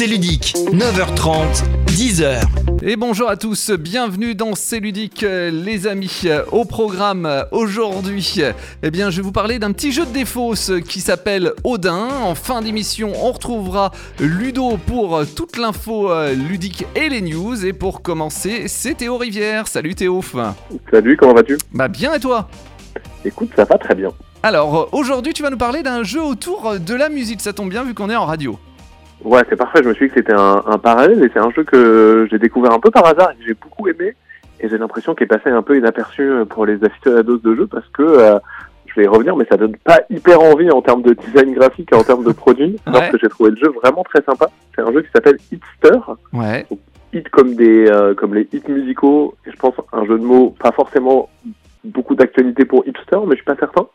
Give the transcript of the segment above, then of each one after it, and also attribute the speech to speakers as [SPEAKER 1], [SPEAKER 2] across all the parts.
[SPEAKER 1] C'est ludique, 9h30, 10h.
[SPEAKER 2] Et bonjour à tous, bienvenue dans C'est ludique euh, les amis. Au programme euh, aujourd'hui, eh bien je vais vous parler d'un petit jeu de défausse qui s'appelle Odin. En fin d'émission, on retrouvera Ludo pour euh, toute l'info ludique et les news. Et pour commencer, c'est Théo Rivière. Salut Théo.
[SPEAKER 3] Salut, comment vas-tu?
[SPEAKER 2] Bah bien et toi?
[SPEAKER 3] Écoute, ça va très bien.
[SPEAKER 2] Alors aujourd'hui, tu vas nous parler d'un jeu autour de la musique. Ça tombe bien vu qu'on est en radio.
[SPEAKER 3] Ouais, c'est parfait. Je me suis dit que c'était un, un parallèle et c'est un jeu que j'ai découvert un peu par hasard et que j'ai beaucoup aimé. Et j'ai l'impression qu'il est passé un peu inaperçu pour les aficionados de jeu parce que euh, je vais y revenir, mais ça donne pas hyper envie en termes de design graphique et en termes de produits. Parce
[SPEAKER 2] Ouais.
[SPEAKER 3] que j'ai trouvé le jeu vraiment très sympa. C'est un jeu qui s'appelle Hitster.
[SPEAKER 2] Ouais.
[SPEAKER 3] Hit comme des euh, comme les hits musicaux. Et je pense un jeu de mots pas forcément beaucoup d'actualité pour hipster, mais je suis pas certain.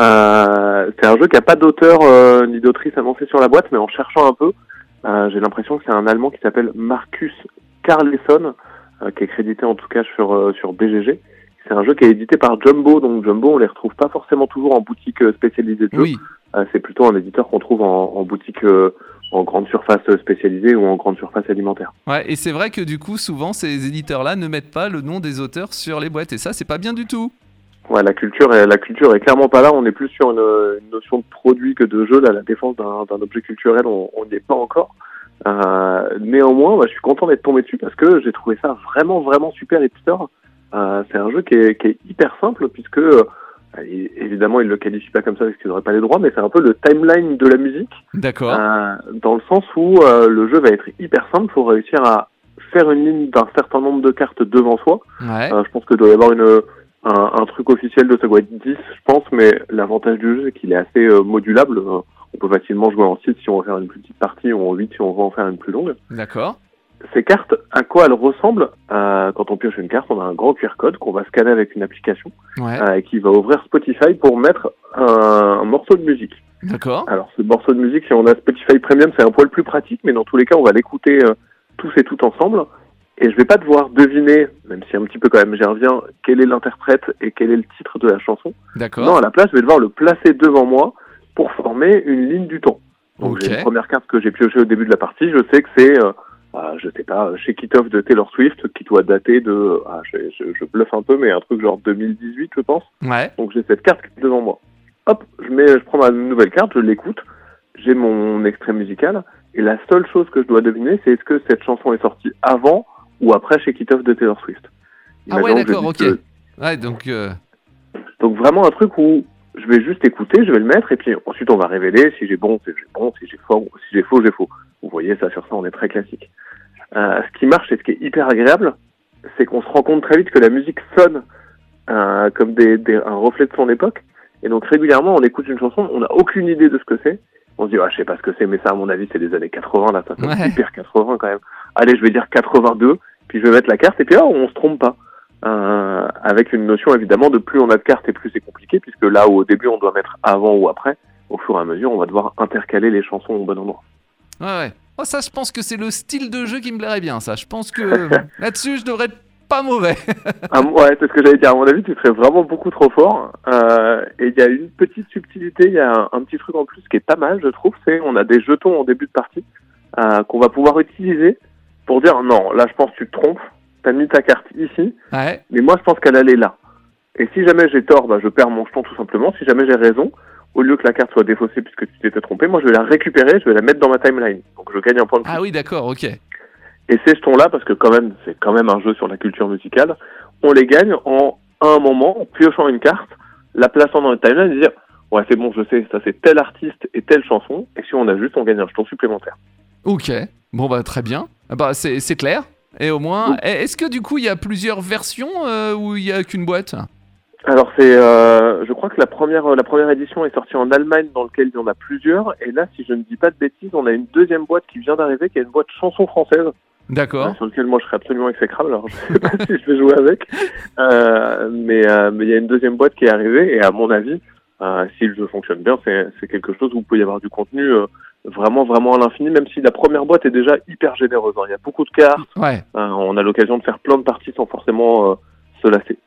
[SPEAKER 3] Euh, c'est un jeu qui a pas d'auteur euh, ni d'autrice annoncé sur la boîte, mais en cherchant un peu, euh, j'ai l'impression que c'est un Allemand qui s'appelle Marcus Carlesson, euh, qui est crédité en tout cas sur sur BGG. C'est un jeu qui est édité par Jumbo, donc Jumbo on les retrouve pas forcément toujours en boutique spécialisée de jeux.
[SPEAKER 2] Oui.
[SPEAKER 3] C'est plutôt un éditeur qu'on trouve en, en boutique en grande surface spécialisée ou en grande surface alimentaire.
[SPEAKER 2] Ouais, et c'est vrai que du coup, souvent, ces éditeurs-là ne mettent pas le nom des auteurs sur les boîtes, et ça, c'est pas bien du tout.
[SPEAKER 3] Ouais, la culture, est, la culture est clairement pas là. On est plus sur une, une notion de produit que de jeu. Là, la défense d'un objet culturel, on n'y est pas encore. Euh, néanmoins, bah, je suis content d'être tombé dessus parce que j'ai trouvé ça vraiment, vraiment super hipster. Euh, c'est un jeu qui est, qui est hyper simple puisque, euh, et- évidemment, il le qualifie pas comme ça parce qu'il n'aurait pas les droits, mais c'est un peu le timeline de la musique.
[SPEAKER 2] D'accord.
[SPEAKER 3] Euh, dans le sens où euh, le jeu va être hyper simple pour réussir à faire une ligne d'un certain nombre de cartes devant soi.
[SPEAKER 2] Ouais.
[SPEAKER 3] Euh, je pense que doit y avoir une, un, un truc officiel de être 10, je pense, mais l'avantage du jeu, c'est qu'il est assez euh, modulable. Euh, on peut facilement jouer en 6 si on veut faire une plus petite partie ou en 8 si on veut en faire une plus longue.
[SPEAKER 2] D'accord.
[SPEAKER 3] Ces cartes, à quoi elles ressemblent? Euh, Quand on pioche une carte, on a un grand QR code qu'on va scanner avec une application
[SPEAKER 2] Ouais.
[SPEAKER 3] euh, et qui va ouvrir Spotify pour mettre un, un morceau de musique.
[SPEAKER 2] D'accord.
[SPEAKER 3] Alors, ce morceau de musique, si on a Spotify Premium, c'est un poil plus pratique, mais dans tous les cas, on va l'écouter euh, tous et tout ensemble. Et je vais pas devoir deviner, même si un petit peu quand même j'y reviens, quel est l'interprète et quel est le titre de la chanson. Non,
[SPEAKER 2] D'accord.
[SPEAKER 3] à la place, je vais devoir le placer devant moi pour former une ligne du temps. Donc, j'ai une première carte que j'ai piochée au début de la partie. Je sais que c'est, euh, euh, je sais pas, Shake It Off de Taylor Swift, qui doit dater de, ah, je, je, je bluffe un peu, mais un truc genre 2018, je pense.
[SPEAKER 2] Ouais.
[SPEAKER 3] Donc j'ai cette carte devant moi. Hop, je mets, je prends ma nouvelle carte, je l'écoute, j'ai mon extrait musical, et la seule chose que je dois deviner, c'est est-ce que cette chanson est sortie avant ou après Shake It Off de Taylor Swift.
[SPEAKER 2] Ah ouais, d'accord, ok.
[SPEAKER 3] que-
[SPEAKER 2] Ouais, donc. euh,
[SPEAKER 3] Donc vraiment un truc où je vais juste écouter, je vais le mettre, et puis ensuite on va révéler si j'ai bon, si j'ai bon, si j'ai faux, si j'ai faux, j'ai faux. Vous voyez, ça sur ça, on est très classique. Euh, ce qui marche et ce qui est hyper agréable, c'est qu'on se rend compte très vite que la musique sonne euh, comme des, des- un reflet de son époque. Et donc régulièrement, on écoute une chanson, on n'a aucune idée de ce que c'est. On se dit, ah, je sais pas ce que c'est, mais ça, à mon avis, c'est des années 80, là, ça
[SPEAKER 2] Ouais.
[SPEAKER 3] hyper 80 quand même. Allez, je vais dire 82, puis je vais mettre la carte, et puis là, on se trompe pas. Euh, avec une notion évidemment de plus on a de cartes et plus c'est compliqué, puisque là où au début on doit mettre avant ou après, au fur et à mesure, on va devoir intercaler les chansons au bon endroit.
[SPEAKER 2] Ouais, ouais. Oh, ça, je pense que c'est le style de jeu qui me plairait bien, ça. Je pense que là-dessus, je devrais pas mauvais.
[SPEAKER 3] Ah, ouais, c'est ce que j'allais dire. À mon avis, tu serais vraiment beaucoup trop fort. Euh, et il y a une petite subtilité, il y a un, un petit truc en plus qui est pas mal, je trouve. C'est on a des jetons en début de partie euh, qu'on va pouvoir utiliser pour dire non, là je pense que tu te trompes. T'as mis ta carte ici,
[SPEAKER 2] Ouais.
[SPEAKER 3] mais moi je pense qu'elle allait là. Et si jamais j'ai tort, bah, je perds mon jeton tout simplement. Si jamais j'ai raison, au lieu que la carte soit défaussée puisque tu t'étais trompé, moi je vais la récupérer, je vais la mettre dans ma timeline. Donc je gagne un point de plus.
[SPEAKER 2] Ah oui, d'accord, ok.
[SPEAKER 3] Et ces jetons-là, parce que quand même, c'est quand même un jeu sur la culture musicale, on les gagne en à un moment, en piochant une carte, la plaçant dans le timeline et dire ouais c'est bon, je sais, ça c'est tel artiste et telle chanson. Et si on ajuste, on gagne un jeton supplémentaire.
[SPEAKER 2] Ok. Bon, bah, très bien. Ah Bah, c'est clair. Et au moins, eh, est-ce que du coup, il y a plusieurs versions euh, ou il y a qu'une boîte?
[SPEAKER 3] Alors c'est, euh, je crois que la première, la première édition est sortie en Allemagne, dans lequel il y en a plusieurs. Et là, si je ne dis pas de bêtises, on a une deuxième boîte qui vient d'arriver, qui est une boîte chanson française.
[SPEAKER 2] D'accord.
[SPEAKER 3] sur lequel moi je serais absolument exécrable. Alors je sais pas si je vais jouer avec, euh, mais euh, mais il y a une deuxième boîte qui est arrivée et à mon avis, euh, si le jeu fonctionne bien, c'est c'est quelque chose où il peut y avoir du contenu vraiment vraiment à l'infini, même si la première boîte est déjà hyper généreuse. hein. Il y a beaucoup de cartes,
[SPEAKER 2] Ouais.
[SPEAKER 3] on a l'occasion de faire plein de parties sans forcément se lasser.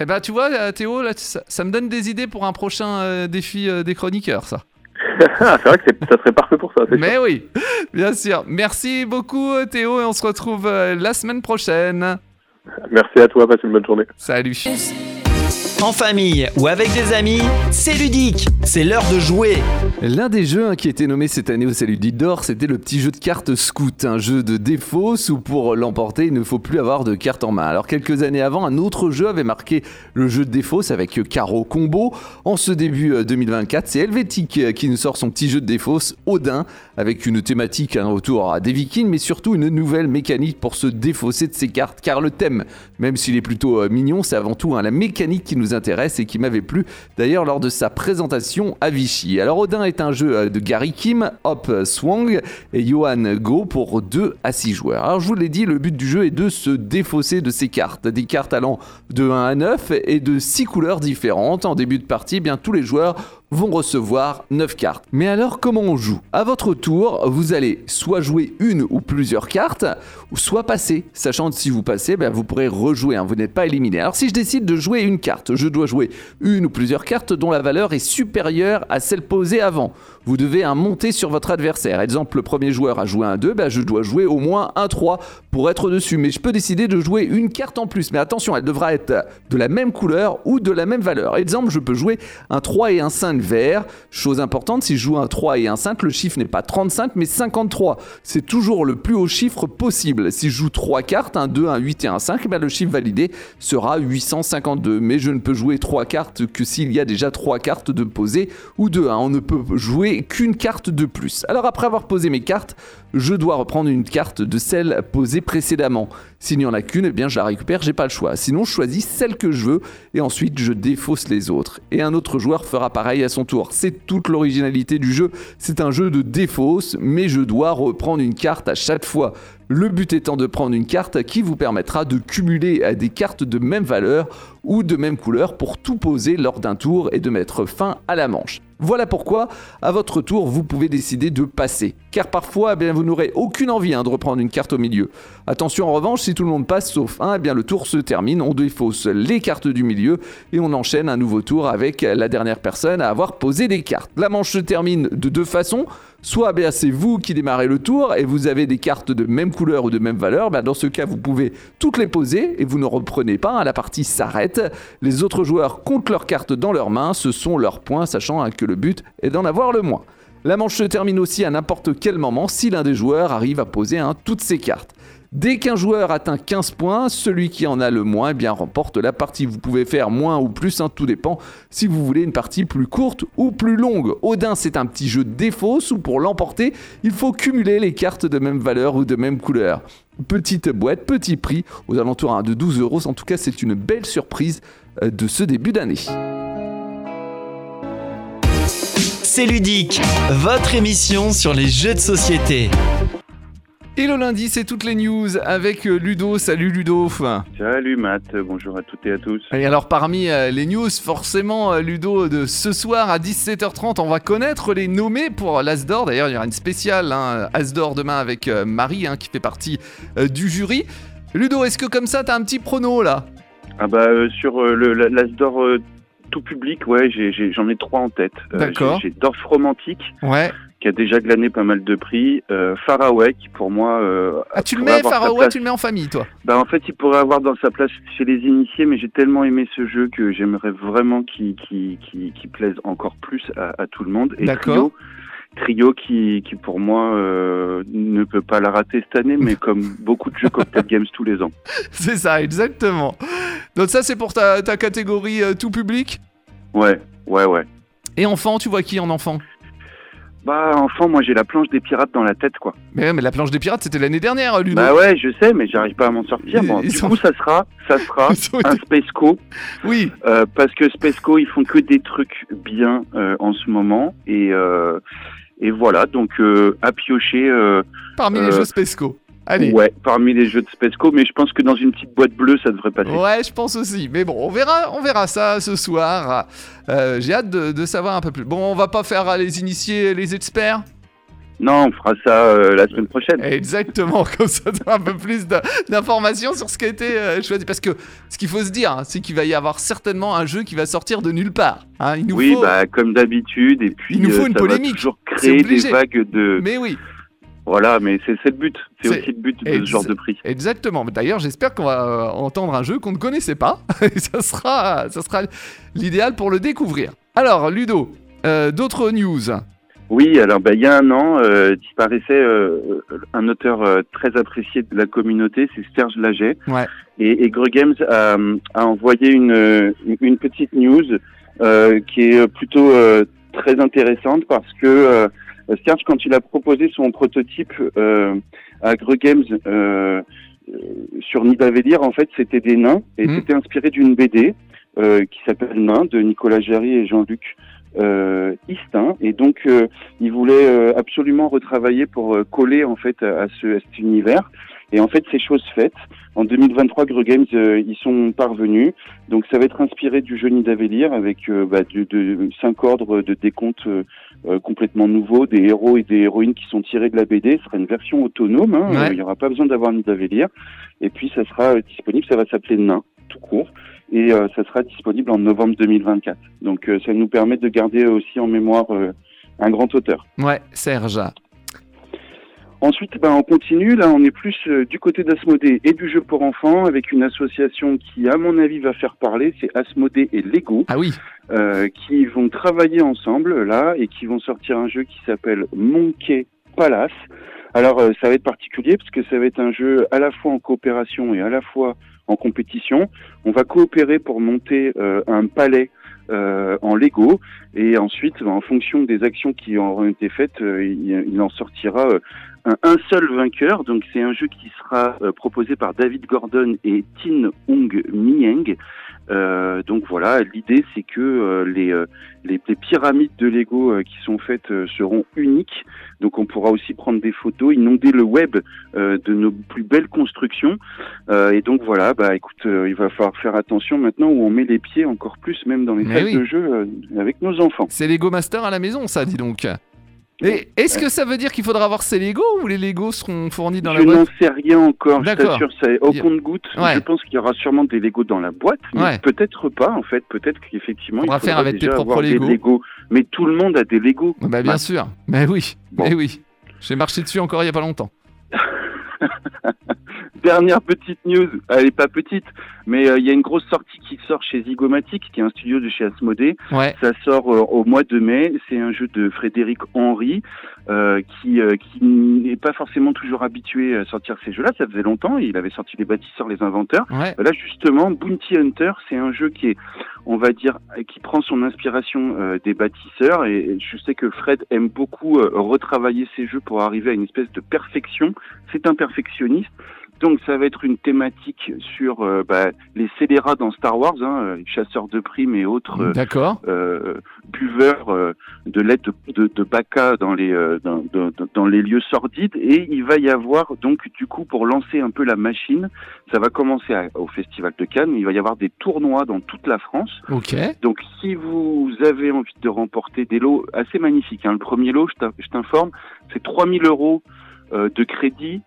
[SPEAKER 2] Eh bah, tu vois, Théo, là, ça, ça me donne des idées pour un prochain défi des chroniqueurs, ça.
[SPEAKER 3] Ah, c'est vrai que ça serait parfait pour ça. sûr.
[SPEAKER 2] Mais oui, bien sûr. Merci beaucoup Théo et on se retrouve euh, la semaine prochaine.
[SPEAKER 3] Merci à toi, passe une bonne journée.
[SPEAKER 2] Salut.
[SPEAKER 1] En famille ou avec des amis, c'est ludique. C'est l'heure de jouer.
[SPEAKER 2] L'un des jeux hein, qui a été nommé cette année au Salut d'Or, c'était le petit jeu de cartes Scout, un jeu de défausse où pour l'emporter, il ne faut plus avoir de cartes en main. Alors quelques années avant, un autre jeu avait marqué le jeu de défausse avec Caro Combo. En ce début euh, 2024, c'est Helvétique euh, qui nous sort son petit jeu de défausse Odin avec une thématique hein, autour des vikings, mais surtout une nouvelle mécanique pour se défausser de ses cartes. Car le thème, même s'il est plutôt euh, mignon, c'est avant tout hein, la mécanique qui nous intéresse et qui m'avait plu d'ailleurs lors de sa présentation à Vichy. Alors Odin est un jeu euh, de Gary Kim, Hop Swang et Johan Go pour 2 à 6 joueurs. Alors je vous l'ai dit, le but du jeu est de se défausser de ces cartes. Des cartes allant de 1 à 9 et de 6 couleurs différentes. En début de partie, eh bien tous les joueurs vont recevoir 9 cartes. Mais alors comment on joue? À votre tour, vous allez soit jouer une ou plusieurs cartes, soit passer, sachant que si vous passez, ben, vous pourrez rejouer, hein, vous n'êtes pas éliminé. Alors si je décide de jouer une carte, je dois jouer une ou plusieurs cartes dont la valeur est supérieure à celle posée avant. Vous devez hein, monter sur votre adversaire. Exemple, le premier joueur a joué un 2, ben, je dois jouer au moins un 3 pour être dessus. Mais je peux décider de jouer une carte en plus. Mais attention, elle devra être de la même couleur ou de la même valeur. Exemple, je peux jouer un 3 et un 5 vert. Chose importante, si je joue un 3 et un 5, le chiffre n'est pas 35 mais 53. C'est toujours le plus haut chiffre possible. Si je joue 3 cartes, un 2, un 8 et un 5, ben le chiffre validé sera 852. Mais je ne peux jouer 3 cartes que s'il y a déjà 3 cartes de posées ou de 1. On ne peut jouer qu'une carte de plus. Alors après avoir posé mes cartes, je dois reprendre une carte de celle posée précédemment. S'il n'y en a qu'une, eh bien je la récupère, j'ai pas le choix. Sinon, je choisis celle que je veux et ensuite je défausse les autres. Et un autre joueur fera pareil à son tour. C'est toute l'originalité du jeu. C'est un jeu de défausse, mais je dois reprendre une carte à chaque fois. Le but étant de prendre une carte qui vous permettra de cumuler à des cartes de même valeur ou de même couleur pour tout poser lors d'un tour et de mettre fin à la manche. Voilà pourquoi, à votre tour, vous pouvez décider de passer. Car parfois, eh vous n'aurez aucune envie hein, de reprendre une carte au milieu. Attention en revanche, si tout le monde passe sauf un, eh bien, le tour se termine, on défausse les cartes du milieu et on enchaîne un nouveau tour avec la dernière personne à avoir posé des cartes. La manche se termine de deux façons. Soit c'est vous qui démarrez le tour et vous avez des cartes de même couleur ou de même valeur. Dans ce cas, vous pouvez toutes les poser et vous ne reprenez pas. hein, la partie s'arrête. Les autres joueurs comptent leurs cartes dans leurs mains. Ce sont leurs points, sachant hein, que le but est d'en avoir le moins. La manche se termine aussi à n'importe quel moment si l'un des joueurs arrive à poser hein, toutes ses cartes. Dès qu'un joueur atteint 15 points, celui qui en a le moins eh bien, remporte la partie. Vous pouvez faire moins ou plus, hein, tout dépend si vous voulez une partie plus courte ou plus longue. Odin, c'est un petit jeu de défausse où pour l'emporter, il faut cumuler les cartes de même valeur ou de même couleur. Petite boîte, petit prix, aux alentours hein, de 12 euros. En tout cas, c'est une belle surprise euh, de ce début d'année.
[SPEAKER 1] C'est ludique. Votre émission sur les jeux de société.
[SPEAKER 2] Et le lundi, c'est toutes les news avec euh, Ludo. Salut Ludo.
[SPEAKER 4] Salut Matt, bonjour à toutes et à tous.
[SPEAKER 2] Et alors parmi euh, les news, forcément euh, Ludo, de ce soir à 17h30, on va connaître les nommés pour l'Asdor. D'ailleurs, il y aura une spéciale hein, Asdor demain avec Marie hein, qui fait partie euh, du jury. Ludo, est-ce que comme ça, t'as un petit prono là?
[SPEAKER 4] Ah bah euh, sur euh, le l'Asdor tout public, ouais, j'en ai, trois en tête.
[SPEAKER 2] D'accord.
[SPEAKER 4] J'ai Dorf Romantique,
[SPEAKER 2] Ouais.
[SPEAKER 4] Qui a déjà glané pas mal de prix. Euh, Faraway, qui pour moi... euh,
[SPEAKER 2] Ah, tu le mets, Faraway, tu le mets en famille, toi
[SPEAKER 4] Bah en fait, il pourrait avoir dans sa place chez les initiés, mais j'ai tellement aimé ce jeu que j'aimerais vraiment qu'il plaise encore plus à, à tout le monde. Et
[SPEAKER 2] D'accord.
[SPEAKER 4] Trio, Trio qui, qui pour moi euh, ne peut pas la rater cette année, mais comme beaucoup de jeux Cocktail Games tous les ans.
[SPEAKER 2] C'est ça, exactement. Donc ça, c'est pour ta, ta catégorie euh, tout public?
[SPEAKER 4] Ouais, ouais, ouais.
[SPEAKER 2] Et enfant, tu vois qui en enfant?
[SPEAKER 4] Bah enfant, moi j'ai la planche des pirates dans la tête, quoi.
[SPEAKER 2] mais, ouais, mais la planche des pirates, c'était l'année dernière, Ludo.
[SPEAKER 4] Bah ouais, je sais, mais j'arrive pas à m'en sortir. Bon, du
[SPEAKER 2] sont-
[SPEAKER 4] coup, ça sera, ça sera un Spaceco,
[SPEAKER 2] Oui,
[SPEAKER 4] euh, parce que Spaceco, ils font que des trucs bien euh, en ce moment, et euh, et voilà, donc euh, à piocher. euh,
[SPEAKER 2] parmi les jeux Spesco. Allez.
[SPEAKER 4] Ouais, parmi les jeux de Spaceco, mais je pense que dans une petite boîte bleue, ça devrait passer.
[SPEAKER 2] Ouais, je pense aussi. Mais bon, on verra, on verra ça ce soir. Euh, J'ai hâte de, de savoir un peu plus. Bon, on va pas faire euh, les initiés, les experts?
[SPEAKER 4] Non, on fera ça euh, la semaine prochaine.
[SPEAKER 2] Exactement, comme ça un peu plus d'informations sur ce qui a été euh, choisi. Parce que ce qu'il faut se dire, hein, c'est qu'il va y avoir certainement un jeu qui va sortir de nulle part. hein. Il nous
[SPEAKER 4] Oui,
[SPEAKER 2] faut...
[SPEAKER 4] bah comme d'habitude, et puis
[SPEAKER 2] Il nous faut
[SPEAKER 4] euh,
[SPEAKER 2] une
[SPEAKER 4] ça va
[SPEAKER 2] polémique,
[SPEAKER 4] toujours créer des vagues de.
[SPEAKER 2] Mais oui,
[SPEAKER 4] Voilà, mais c'est le but. C'est aussi le but de ce genre de prix.
[SPEAKER 2] exactement. D'ailleurs, j'espère qu'on va euh, entendre un jeu qu'on ne connaissait pas. Et ça sera, ça sera l'idéal pour le découvrir. Alors, Ludo, euh, d'autres news?
[SPEAKER 4] Oui, alors bah, il y a un an, euh, disparaissait euh, un auteur euh, très apprécié de la communauté, c'est Serge Laget.
[SPEAKER 2] Ouais.
[SPEAKER 4] Et, et Greg Games a, a envoyé une, une petite news qui est plutôt très intéressante parce que Serge, quand il a proposé son prototype euh, à Greg Games euh, euh, sur Nidavellir, en fait, c'était des nains et
[SPEAKER 2] Mhm.
[SPEAKER 4] c'était inspiré d'une BD euh, qui s'appelle Nain de Nicolas Jarry et Jean-Luc euh, Istin. Et donc, euh, il voulait euh, absolument retravailler pour euh, coller en fait à, à ce, à cet univers. Et en fait, c'est chose faite. En 2023, Greux Games, euh, ils sont parvenus. Donc, ça va être inspiré du jeu Nidavellir avec euh, bah, de, de cinq ordres de décompte complètement nouveaux, des héros et des héroïnes qui sont tirés de la BD. Ce sera une version autonome. hein.
[SPEAKER 2] Ouais.
[SPEAKER 4] Il n'y aura pas besoin d'avoir Nidavellir. Et puis, ça sera disponible. Ça va s'appeler Nain, tout court. Et euh, ça sera disponible en novembre 2024. Donc, euh, ça nous permet de garder aussi en mémoire euh, un grand auteur.
[SPEAKER 2] Ouais, Serge.
[SPEAKER 4] Ensuite, ben, on continue. Là, on est plus euh, du côté d'Asmodée et du jeu pour enfants avec une association qui, à mon avis, va faire parler. C'est Asmodée et Lego
[SPEAKER 2] Ah oui,
[SPEAKER 4] euh, qui vont travailler ensemble là et qui vont sortir un jeu qui s'appelle Monkey Palace. Alors, euh, ça va être particulier parce que ça va être un jeu à la fois en coopération et à la fois en compétition. On va coopérer pour monter euh, un palais euh, en Lego et ensuite, ben, en fonction des actions qui auront été faites, euh, il, en sortira un, seul vainqueur. Donc, c'est un jeu qui sera euh, proposé par David Gordon et Tin Hong Mieng. Euh, donc voilà, l'idée c'est que euh, les, les, les pyramides de Lego qui sont faites seront uniques. Donc on pourra aussi prendre des photos, inonder le web de nos plus belles constructions. Et donc voilà, bah écoute, il va falloir faire attention maintenant où on met les pieds encore plus, même dans les salles
[SPEAKER 2] oui.
[SPEAKER 4] de jeu avec nos enfants.
[SPEAKER 2] c'est Lego Master à la maison, ça, dis donc. Et est-ce que ça veut dire qu'il faudra avoir ces Lego ou les Lego seront fournis dans la
[SPEAKER 4] je n'en
[SPEAKER 2] boîte
[SPEAKER 4] sais rien encore, je t'assure, c'est au compte-goutte.
[SPEAKER 2] Ouais.
[SPEAKER 4] Je pense qu'il y aura sûrement des Lego dans la boîte, mais
[SPEAKER 2] Ouais.
[SPEAKER 4] peut-être pas en fait. Peut-être qu'effectivement, il
[SPEAKER 2] Faudra faire avec tes
[SPEAKER 4] déjà
[SPEAKER 2] propres
[SPEAKER 4] avoir des
[SPEAKER 2] Lego.
[SPEAKER 4] Lego. Mais tout le monde a des Lego.
[SPEAKER 2] Bah bien
[SPEAKER 4] Bah,
[SPEAKER 2] sûr, mais oui,
[SPEAKER 4] Bon.
[SPEAKER 2] mais oui. J'ai marché dessus encore il y a pas longtemps.
[SPEAKER 4] Dernière petite news, elle est pas petite, mais euh, il y a une grosse sortie qui sort chez Zygomatic, qui est un studio de chez Asmodée.
[SPEAKER 2] Ouais,
[SPEAKER 4] Ça sort euh, au mois de mai. C'est un jeu de Frédéric Henry, euh, qui, euh, qui n'est pas forcément toujours habitué à sortir ces jeux-là. Ça faisait longtemps. Il avait sorti Les Bâtisseurs, Les Inventeurs.
[SPEAKER 2] ouais.
[SPEAKER 4] Là, justement, Bounty Hunter, c'est un jeu qui est, on va dire, qui prend son inspiration euh, des bâtisseurs. Et je sais que Fred aime beaucoup euh, retravailler ses jeux pour arriver à une espèce de perfection. C'est un perfectionniste. Donc, ça va être une thématique sur euh, bah, les scélérats dans Star Wars, hein, euh, chasseurs de primes et autres euh,
[SPEAKER 2] D'accord.
[SPEAKER 4] euh, buveurs de lait de, de, de Baca dans les euh, dans, dans- dans les lieux sordides et il va y avoir donc du coup pour lancer un peu la machine ça va commencer à- au festival de Cannes il va y avoir des tournois dans toute la France
[SPEAKER 2] Ok.
[SPEAKER 4] donc si vous avez envie de remporter des lots assez magnifiques hein, le premier lot je t'in- je t'informe c'est 3000 euros de crédit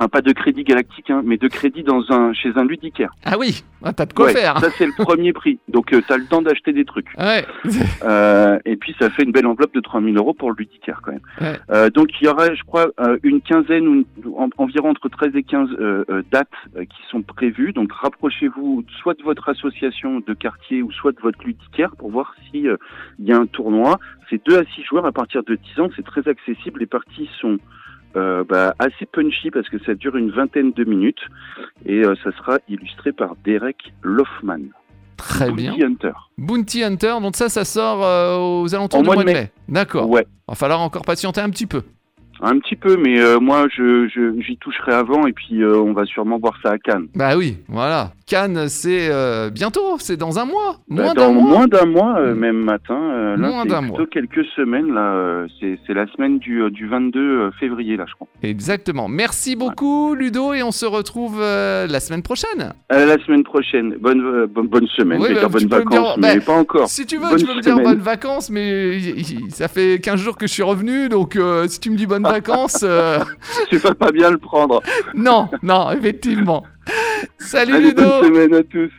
[SPEAKER 4] Enfin, pas de crédit galactique, hein, mais de crédit dans un, chez un ludicaire.
[SPEAKER 2] Ah oui, ah, t'as de quoi
[SPEAKER 4] Ouais,
[SPEAKER 2] faire.
[SPEAKER 4] Ça, c'est le premier prix. Donc, tu as le temps d'acheter des trucs.
[SPEAKER 2] Ouais.
[SPEAKER 4] Euh, et puis ça fait une belle enveloppe de 3000 euros pour le ludicaire quand même.
[SPEAKER 2] Ouais.
[SPEAKER 4] Euh, donc il y aurait, je crois, euh, une quinzaine ou en- environ entre 13 et 15 euh, euh, dates euh, qui sont prévues. Donc rapprochez-vous soit de votre association de quartier ou soit de votre ludicaire pour voir si euh, il y a un tournoi. C'est 2 à 6 joueurs à partir de 10 ans. C'est très accessible. Les parties sont euh, bah, assez punchy parce que ça dure une vingtaine de minutes et euh, ça sera illustré par Derek Loffman.
[SPEAKER 2] Très bien.
[SPEAKER 4] Bounty Hunter.
[SPEAKER 2] Bounty Hunter, donc ça, ça sort euh, aux alentours du
[SPEAKER 4] mois de mai.
[SPEAKER 2] mai. D'accord.
[SPEAKER 4] Ouais.
[SPEAKER 2] Va falloir encore patienter un petit peu.
[SPEAKER 4] Un petit peu, mais euh, moi, je, je- j'y toucherai avant et puis euh, on va sûrement voir ça à Cannes.
[SPEAKER 2] Bah oui, voilà. Cannes, c'est euh, bientôt, c'est dans un mois.
[SPEAKER 4] Bah,
[SPEAKER 2] Moins
[SPEAKER 4] dans
[SPEAKER 2] d'un mois.
[SPEAKER 4] moins d'un mois,
[SPEAKER 2] Mm.
[SPEAKER 4] même matin. là,
[SPEAKER 2] Moins d'un
[SPEAKER 4] c'est plutôt
[SPEAKER 2] mois.
[SPEAKER 4] quelques semaines. Là, c'est, c'est la semaine du, du 22 février, là, je crois.
[SPEAKER 2] Exactement. Merci beaucoup, Ludo, et on se retrouve la semaine prochaine.
[SPEAKER 4] La semaine prochaine. Bonne, bonne, bonne semaine.
[SPEAKER 2] Oui,
[SPEAKER 4] je vais
[SPEAKER 2] bah,
[SPEAKER 4] dire bonnes
[SPEAKER 2] dire-
[SPEAKER 4] vacances,
[SPEAKER 2] bah,
[SPEAKER 4] mais pas encore.
[SPEAKER 2] Si tu veux,
[SPEAKER 4] Bonne
[SPEAKER 2] tu peux me dire
[SPEAKER 4] semaine.
[SPEAKER 2] bonnes vacances, mais ça fait 15 jours que je suis revenu, donc si tu me dis bonnes vacances. euh,
[SPEAKER 4] Tu vas pas bien le prendre.
[SPEAKER 2] Non, non, effectivement. Salut
[SPEAKER 4] Allez, bonne
[SPEAKER 2] Ludo
[SPEAKER 4] semaine à tous.